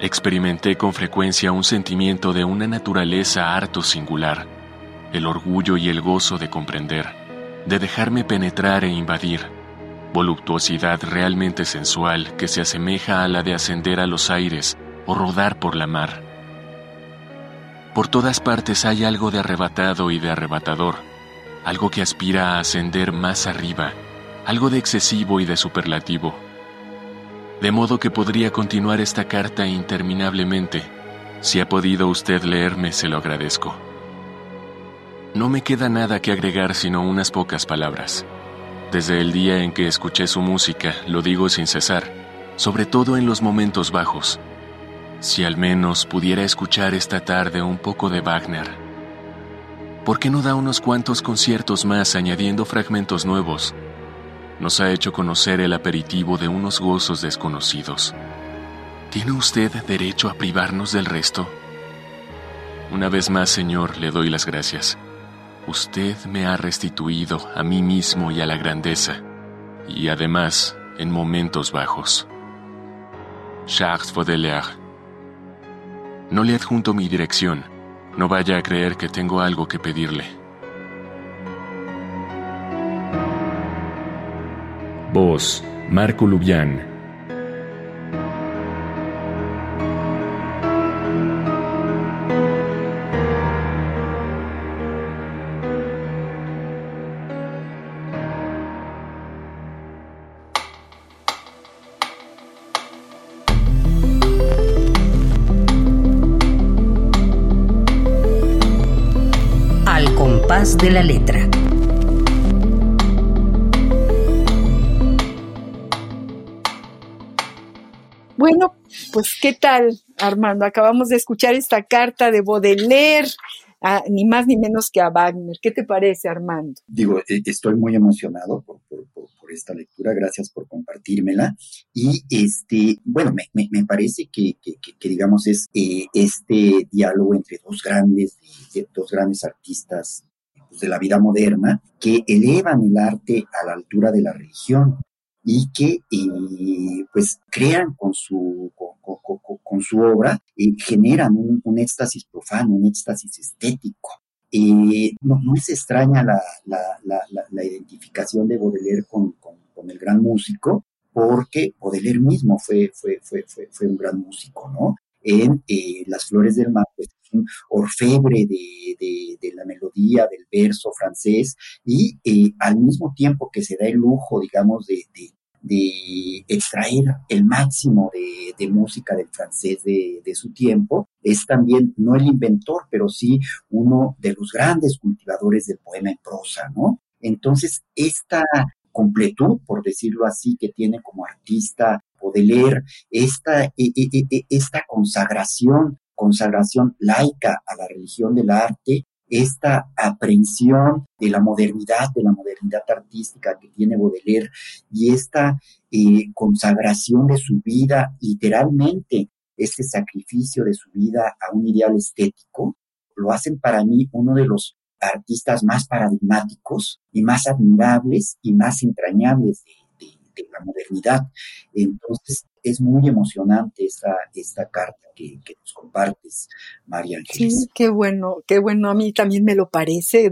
experimenté con frecuencia un sentimiento de una naturaleza harto singular, el orgullo y el gozo de comprender, de dejarme penetrar e invadir, voluptuosidad realmente sensual que se asemeja a la de ascender a los aires o rodar por la mar. Por todas partes hay algo de arrebatado y de arrebatador, algo que aspira a ascender más arriba, algo de excesivo y de superlativo. De modo que podría continuar esta carta interminablemente. Si ha podido usted leerme, se lo agradezco. No me queda nada que agregar sino unas pocas palabras. Desde el día en que escuché su música, lo digo sin cesar, sobre todo en los momentos bajos. Si al menos pudiera escuchar esta tarde un poco de Wagner. ¿Por qué no da unos cuantos conciertos más añadiendo fragmentos nuevos? nos ha hecho conocer el aperitivo de unos gozos desconocidos. ¿Tiene usted derecho a privarnos del resto? Una vez más, Señor, le doy las gracias. Usted me ha restituido a mí mismo y a la grandeza, y además en momentos bajos. Charles Baudelaire. No le adjunto mi dirección. No vaya a creer que tengo algo que pedirle. Voz, Marco Lubián. De la letra. Bueno, pues ¿qué tal, Armando? Acabamos de escuchar esta carta de Baudelaire, a, ni más ni menos que a Wagner. ¿Qué te parece, Armando? Digo, eh, estoy muy emocionado por, por, por, por, esta lectura, gracias por compartírmela. Y este, bueno, me, me, me parece que, que, que, digamos, es eh, este diálogo entre dos grandes, de, dos grandes artistas de la vida moderna que elevan el arte a la altura de la religión y que eh, pues crean con su, con, con, con su obra, eh, generan un, un, éxtasis profano, un éxtasis estético. Eh, no, no, es extraña la, la, la, la, identificación de Baudelaire con, el gran músico, porque Baudelaire mismo fue, fue, fue, fue, fue un gran músico, ¿no? En eh, Las Flores del Mar, pues es un orfebre de, de, la melodía, del verso francés, y eh, al mismo tiempo que se da el lujo, digamos, de, de, de extraer el máximo de, de música del francés de, de, su tiempo, es también no el inventor, pero sí uno de los grandes cultivadores del poema en prosa, ¿no? Entonces, esta completud, por decirlo así, que tiene como artista Baudelaire, esta, e, e, e, esta consagración, consagración laica a la religión del arte, esta aprehensión de la modernidad, de la modernidad artística que tiene Baudelaire y esta eh, consagración de su vida, literalmente, este sacrificio de su vida a un ideal estético, lo hacen para mí uno de los artistas más paradigmáticos y más admirables y más entrañables de, de, la modernidad. Entonces, es muy emocionante esta, esta carta que, que nos compartes, María Ángeles. Sí, qué bueno, qué bueno, a mí también me lo parece,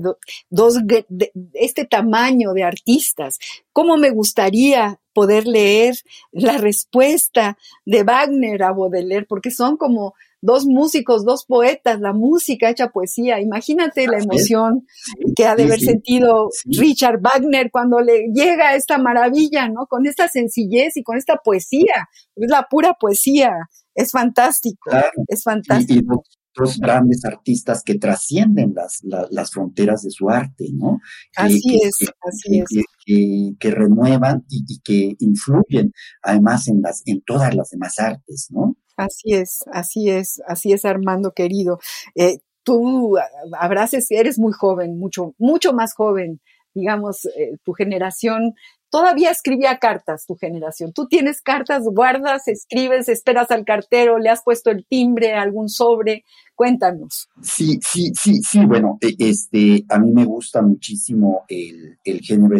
dos, de, de, este tamaño de artistas. ¿Cómo me gustaría poder leer la respuesta de Wagner a Baudelaire? Porque son como dos músicos, dos poetas, la música hecha poesía. Imagínate la emoción que ha de haber sentido Richard Wagner cuando le llega esta maravilla, ¿no? Con esta sencillez y con esta poesía. Es la pura poesía. Es fantástico. Es fantástico. Y, otros grandes artistas que trascienden las, las, fronteras de su arte, ¿no? Así es, así es. Que, renuevan y, y, que influyen además en, las, en todas las demás artes, ¿no? Así es, así es, así es, Armando querido. Eh, tú habrás, eres muy joven, mucho, mucho más joven, digamos, eh, tu generación todavía escribía cartas, tu generación. Tú tienes cartas, guardas, escribes, esperas al cartero, le has puesto el timbre, algún sobre. Cuéntanos. Sí, sí, sí, sí. Bueno, e, este, a mí me gusta muchísimo el, el género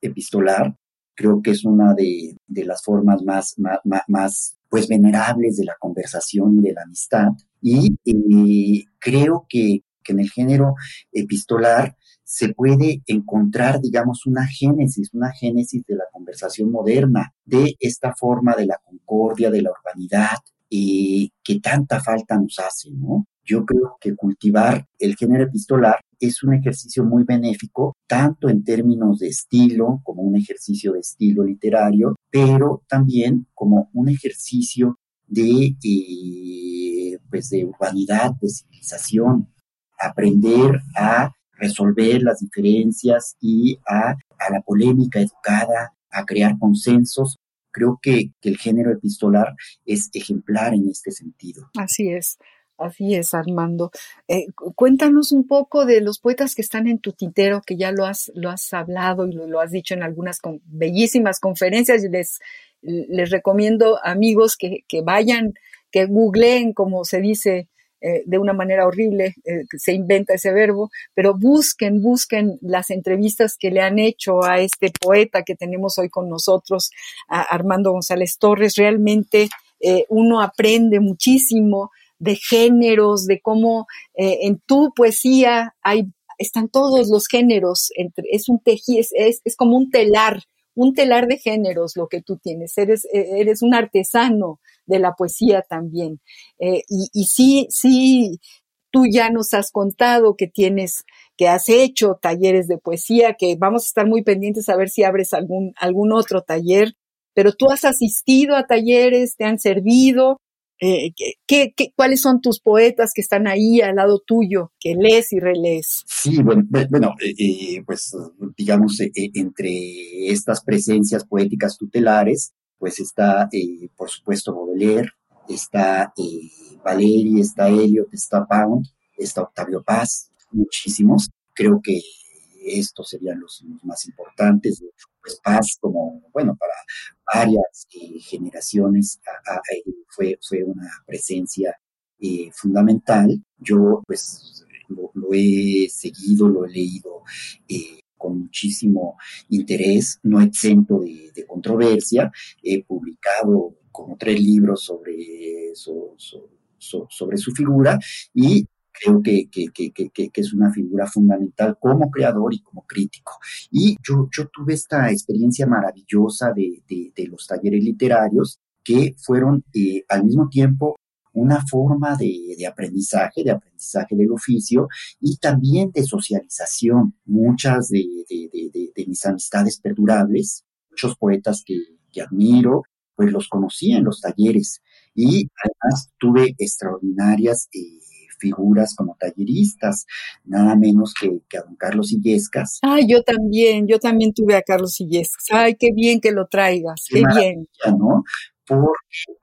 epistolar. Creo que es una de, de las formas más, más, más pues venerables de la conversación y de la amistad. Y eh, creo que, que en el género epistolar se puede encontrar, digamos, una génesis, una génesis de la conversación moderna, de esta forma de la concordia, de la urbanidad, eh, que tanta falta nos hace, ¿no? Yo creo que cultivar el género epistolar es un ejercicio muy benéfico, tanto en términos de estilo, como un ejercicio de estilo literario, pero también como un ejercicio de, eh, pues de urbanidad, de civilización, aprender a resolver las diferencias y a, a la polémica educada, a crear consensos. Creo que, que el género epistolar es ejemplar en este sentido. Así es. Así es, Armando. Eh, cuéntanos un poco de los poetas que están en tu tintero, que ya lo has, lo has hablado y lo, has dicho en algunas bellísimas conferencias. Les, les recomiendo, amigos, que, que vayan, que googleen, como se dice eh, de una manera horrible, eh, se inventa ese verbo, pero busquen, busquen las entrevistas que le han hecho a este poeta que tenemos hoy con nosotros, Armando González Torres. Realmente uno aprende muchísimo de géneros, de cómo eh, en tu poesía hay, están todos los géneros, entre, es un tejí, es, es, como un telar, un telar de géneros lo que tú tienes, eres, e, eres un artesano de la poesía también. Eh, y, y sí, sí, tú ya nos has contado que tienes, que has hecho talleres de poesía, que vamos a estar muy pendientes a ver si abres algún, algún otro taller, pero tú has asistido a talleres, te han servido, eh, ¿qué, cuáles son tus poetas que están ahí al lado tuyo, que lees y relees? Sí, bueno, bueno eh, eh, pues digamos, entre estas presencias poéticas tutelares, pues está, por supuesto, Baudelaire, está Valeri, está Eliot, está Pound, está Octavio Paz, muchísimos. Creo que estos serían los, más importantes. Pues Paz, como, bueno, para varias eh, generaciones fue, fue una presencia eh, fundamental. Yo, pues, lo, he seguido, lo he leído eh, con muchísimo interés, no exento de, controversia. He publicado como tres libros sobre, sobre su figura y creo que, que, que, que, es una figura fundamental como creador y como crítico. Y yo, yo tuve esta experiencia maravillosa de, de, los talleres literarios que fueron eh, al mismo tiempo una forma de, de, aprendizaje, de aprendizaje del oficio y también de socialización. Muchas de, de mis amistades perdurables, muchos poetas que, que, admiro, pues los conocí en los talleres y además tuve extraordinarias eh, figuras como talleristas, nada menos que, a don Carlos Illescas. Ay, yo también, yo también tuve a Carlos Illescas. Ay, qué bien que lo traigas, qué, bien. ¿no? Porque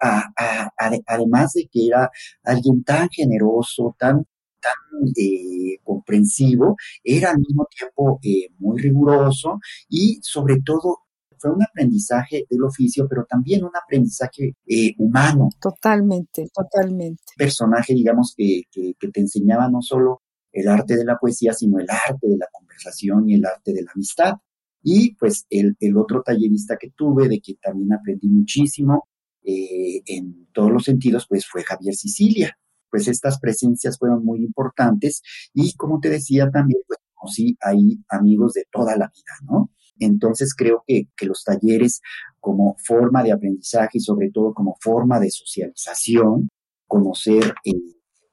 además de que era alguien tan generoso, tan tan eh, comprensivo, era al mismo tiempo eh, muy riguroso y sobre todo fue un aprendizaje del oficio, pero también un aprendizaje eh, humano. Totalmente, totalmente. Personaje, digamos, que, que, te enseñaba no solo el arte de la poesía, sino el arte de la conversación y el arte de la amistad. Y pues el, el otro tallerista que tuve, de quien también aprendí muchísimo eh, en todos los sentidos, pues fue Javier Sicilia. Pues estas presencias fueron muy importantes y como te decía también, pues conocí ahí amigos de toda la vida, ¿no? Entonces creo que, los talleres como forma de aprendizaje y sobre todo como forma de socialización, conocer eh,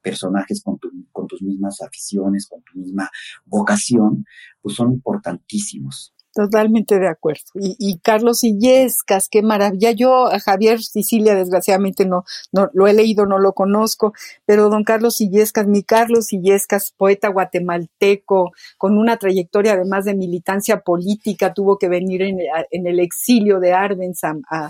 personajes con, con tus mismas aficiones, con tu misma vocación, pues son importantísimos. Totalmente de acuerdo. Y, y, Carlos Illescas, qué maravilla. Yo a Javier Sicilia, desgraciadamente, no, no lo he leído, no lo conozco, pero don Carlos Illescas, mi Carlos Illescas, poeta guatemalteco, con una trayectoria además de militancia política, tuvo que venir en, el exilio de Arbenz a,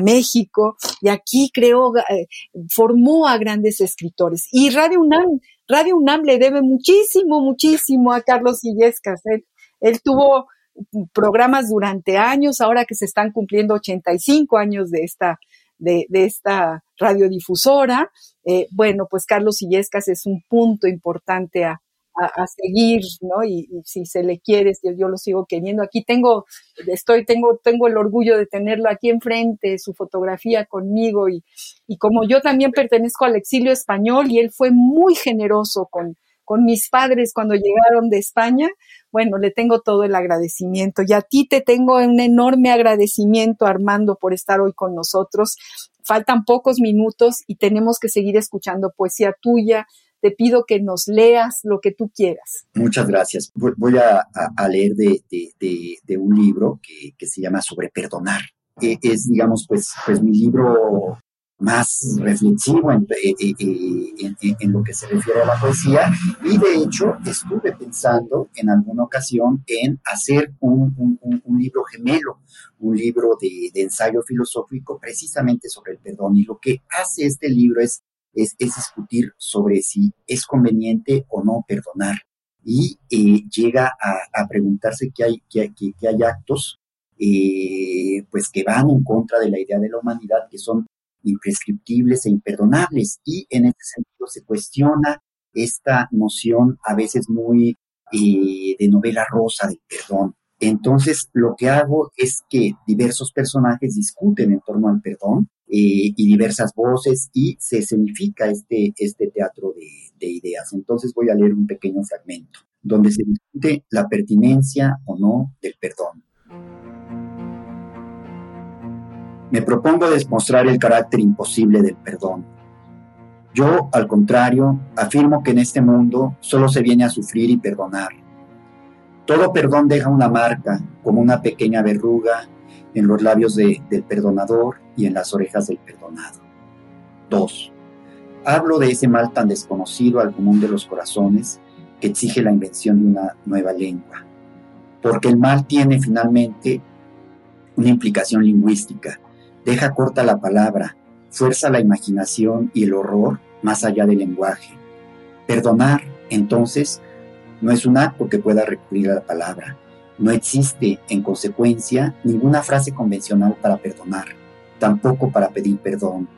México, y aquí creó, eh, formó a grandes escritores. Y Radio UNAM, Radio UNAM le debe muchísimo, muchísimo a Carlos Illescas. él tuvo programas durante años, ahora que se están cumpliendo 85 años de esta, de, esta radiodifusora. Eh, bueno, pues Carlos Illescas es un punto importante a, seguir, ¿no? Y, si se le quiere, yo, lo sigo queriendo. Aquí tengo, estoy, tengo, tengo el orgullo de tenerlo aquí enfrente, su fotografía conmigo y, y como yo también pertenezco al exilio español y él fue muy generoso con, con mis padres cuando llegaron de España, bueno, le tengo todo el agradecimiento. Y a ti te tengo un enorme agradecimiento, Armando, por estar hoy con nosotros. Faltan pocos minutos y tenemos que seguir escuchando poesía tuya. Te pido que nos leas lo que tú quieras. Muchas gracias. Voy a, leer de, un libro que, se llama Sobre Perdonar. E, es, digamos, pues, pues mi libro más reflexivo en, lo que se refiere a la poesía. Y de hecho estuve pensando en alguna ocasión en hacer un, libro gemelo, un libro de, ensayo filosófico precisamente sobre el perdón. Y lo que hace este libro es, es, discutir sobre si es conveniente o no perdonar. Y eh, llega a, preguntarse que hay, que, que, hay actos eh, pues que van en contra de la idea de la humanidad, que son imprescriptibles e imperdonables. Y en ese sentido se cuestiona esta noción a veces muy eh, de novela rosa del perdón. Entonces, lo que hago es que diversos personajes discuten en torno al perdón eh, y diversas voces y se escenifica este, este teatro de, de ideas. Entonces, voy a leer un pequeño fragmento donde se discute la pertinencia o no del perdón. Me propongo demostrar el carácter imposible del perdón. Yo, al contrario, afirmo que en este mundo solo se viene a sufrir y perdonar. Todo perdón deja una marca, como una pequeña verruga, en los labios del perdonador y en las orejas del perdonado. 2. Hablo de ese mal tan desconocido al común de los corazones que exige la invención de una nueva lengua. Porque el mal tiene finalmente una implicación lingüística Deja corta la palabra, fuerza la imaginación y el horror más allá del lenguaje. Perdonar, entonces, no es un acto que pueda recurrir a la palabra. No existe, en consecuencia, ninguna frase convencional para perdonar, tampoco para pedir perdón.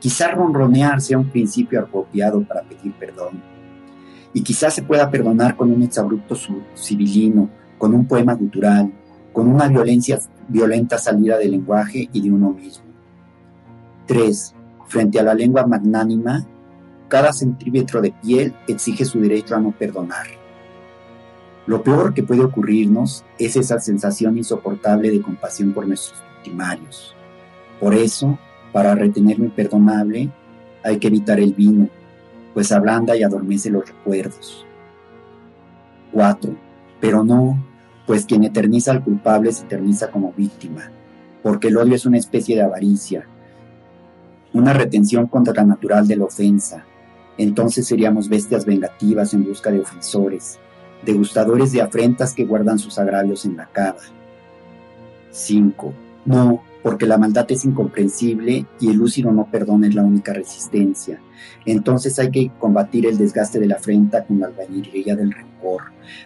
Quizá ronronear sea un principio apropiado para pedir perdón. Y quizás se pueda perdonar con un exabrupto civilino, con un poema cultural, con una violencia, violenta salida del lenguaje y de uno mismo. 3. Frente a la lengua magnánima, cada centímetro de piel exige su derecho a no perdonar. Lo peor que puede ocurrirnos es esa sensación insoportable de compasión por nuestros victimarios. Por eso, para retener lo hay que evitar el vino, pues ablanda y adormece los recuerdos. 4. Pero no pues quien eterniza al culpable se eterniza como víctima, porque el odio es una especie de avaricia, una retención contra la natural de la ofensa. Entonces seríamos bestias vengativas en busca de ofensores, degustadores de afrentas que guardan sus agravios en la cava. 5. No, porque la maldad es incomprensible y el lúcido no perdona es la única resistencia. Entonces hay que combatir el desgaste de la afrenta con la albañilería del rencor.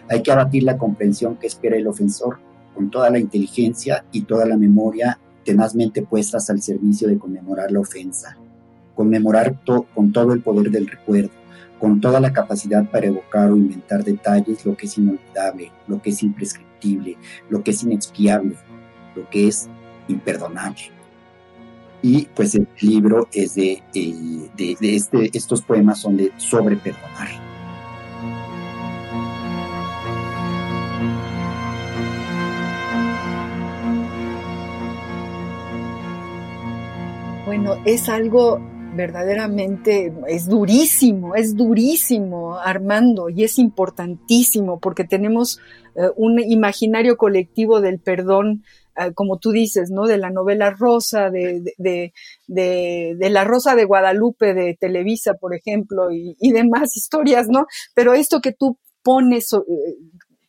Hay que abatir la comprensión que espera el ofensor con toda la inteligencia y toda la memoria tenazmente puestas al servicio de conmemorar la ofensa. Conmemorar con todo el poder del recuerdo, con toda la capacidad para evocar o inventar detalles lo que es inolvidable, lo que es imprescriptible, lo que es inexpiable, lo que es imperdonable. Y pues el libro es de, eh, de, este, estos poemas son de sobre perdonar. Bueno, es algo verdaderamente es durísimo, es durísimo, Armando, y es importantísimo porque tenemos eh, un imaginario colectivo del perdón, como tú dices, ¿no? De la novela rosa, de, de, de, la Rosa de Guadalupe de Televisa, por ejemplo, y, y demás historias, ¿no? Pero esto que tú pones eh,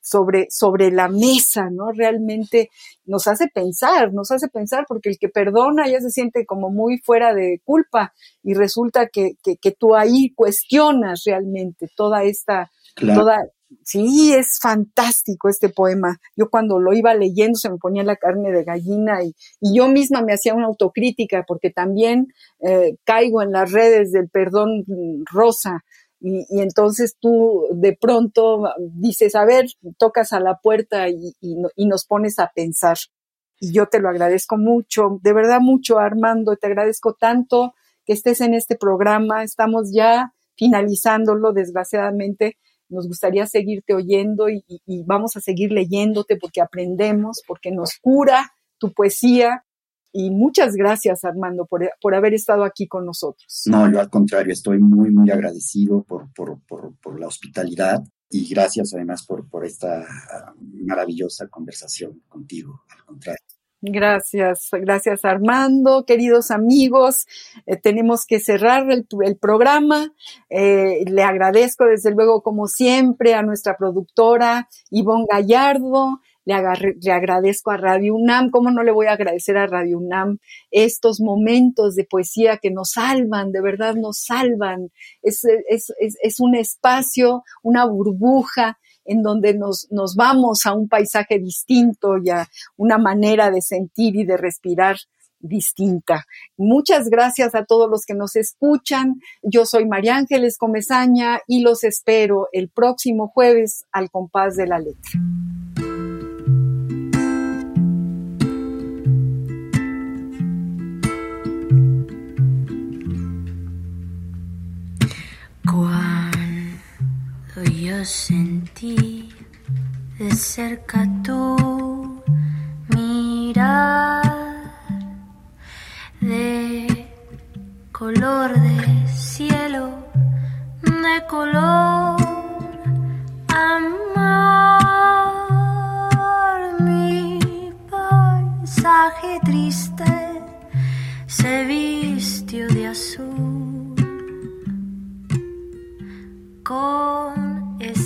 sobre, sobre la mesa, ¿no? Realmente nos hace pensar, nos hace pensar, porque el que perdona ya se siente como muy fuera de culpa y resulta que, que, tú ahí cuestionas realmente toda esta, toda, sí, es fantástico este poema. Yo cuando lo iba leyendo se me ponía la carne de gallina y, yo misma me hacía una autocrítica porque también eh, caigo en las redes del perdón rosa y, entonces tú de pronto dices, a ver, tocas a la puerta y, y, nos pones a pensar. Y yo te lo agradezco mucho, de verdad mucho, Armando, te agradezco tanto que estés en este programa. Estamos ya finalizándolo, desgraciadamente. Nos gustaría seguirte oyendo y, vamos a seguir leyéndote porque aprendemos, porque nos cura tu poesía y muchas gracias, Armando, por, por, haber estado aquí con nosotros. No, yo al contrario, estoy muy, muy agradecido por, por, por, la hospitalidad y gracias además por, por esta maravillosa conversación contigo, al contrario. Gracias, gracias Armando, queridos amigos. Eh, tenemos que cerrar el, programa. Eh, le agradezco desde luego, como siempre, a nuestra productora Ivonne Gallardo, le, agradezco a Radio UNAM, ¿cómo no le voy a agradecer a Radio UNAM estos momentos de poesía que nos salvan, de verdad nos salvan? Es, es, un espacio, una burbuja en donde nos, nos vamos a un paisaje distinto y a una manera de sentir y de respirar distinta. Muchas gracias a todos los que nos escuchan. Yo soy María Ángeles Comezaña y los espero el próximo jueves al compás de la letra. Yo sentí de cerca tu mirar de color de cielo, de color amar. Mi paisaje triste se vistió de azul con